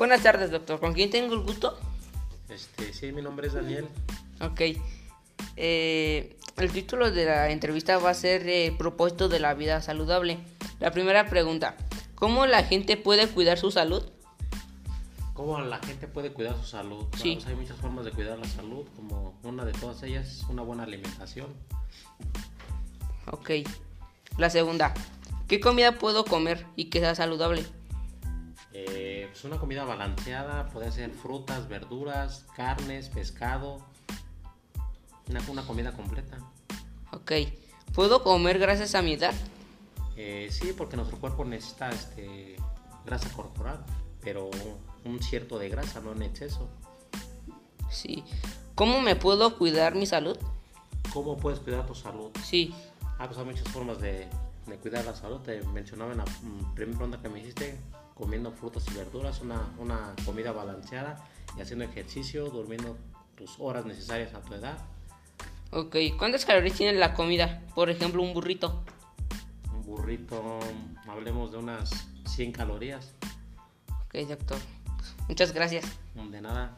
Buenas tardes, doctor. ¿Con quién tengo el gusto? Este, sí, mi nombre es Daniel. Ok. Eh, el título de la entrevista va a ser eh, Propósito de la vida saludable. La primera pregunta, ¿cómo la gente puede cuidar su salud? ¿Cómo la gente puede cuidar su salud? Sí. hay muchas formas de cuidar la salud, como una de todas ellas es una buena alimentación. Ok. La segunda, ¿qué comida puedo comer y que sea saludable? Eh, pues una comida balanceada, puede ser frutas, verduras, carnes, pescado. Una, una comida completa. Ok. ¿Puedo comer gracias a mi edad? Eh, sí, porque nuestro cuerpo necesita este, grasa corporal, pero un cierto de grasa, no en exceso. Sí. ¿Cómo me puedo cuidar mi salud? ¿Cómo puedes cuidar tu salud? Sí. Ah, pues hay muchas formas de, de cuidar la salud. Te mencionaba en la mm, primera pregunta que me hiciste, comiendo frutas y verduras, una, una comida balanceada y haciendo ejercicio, durmiendo tus horas necesarias a tu edad. Ok. ¿Cuántas calorías tiene la comida? Por ejemplo, un burrito. Un burrito, hablemos de unas 100 calorías. Ok, doctor. Muchas gracias. De nada.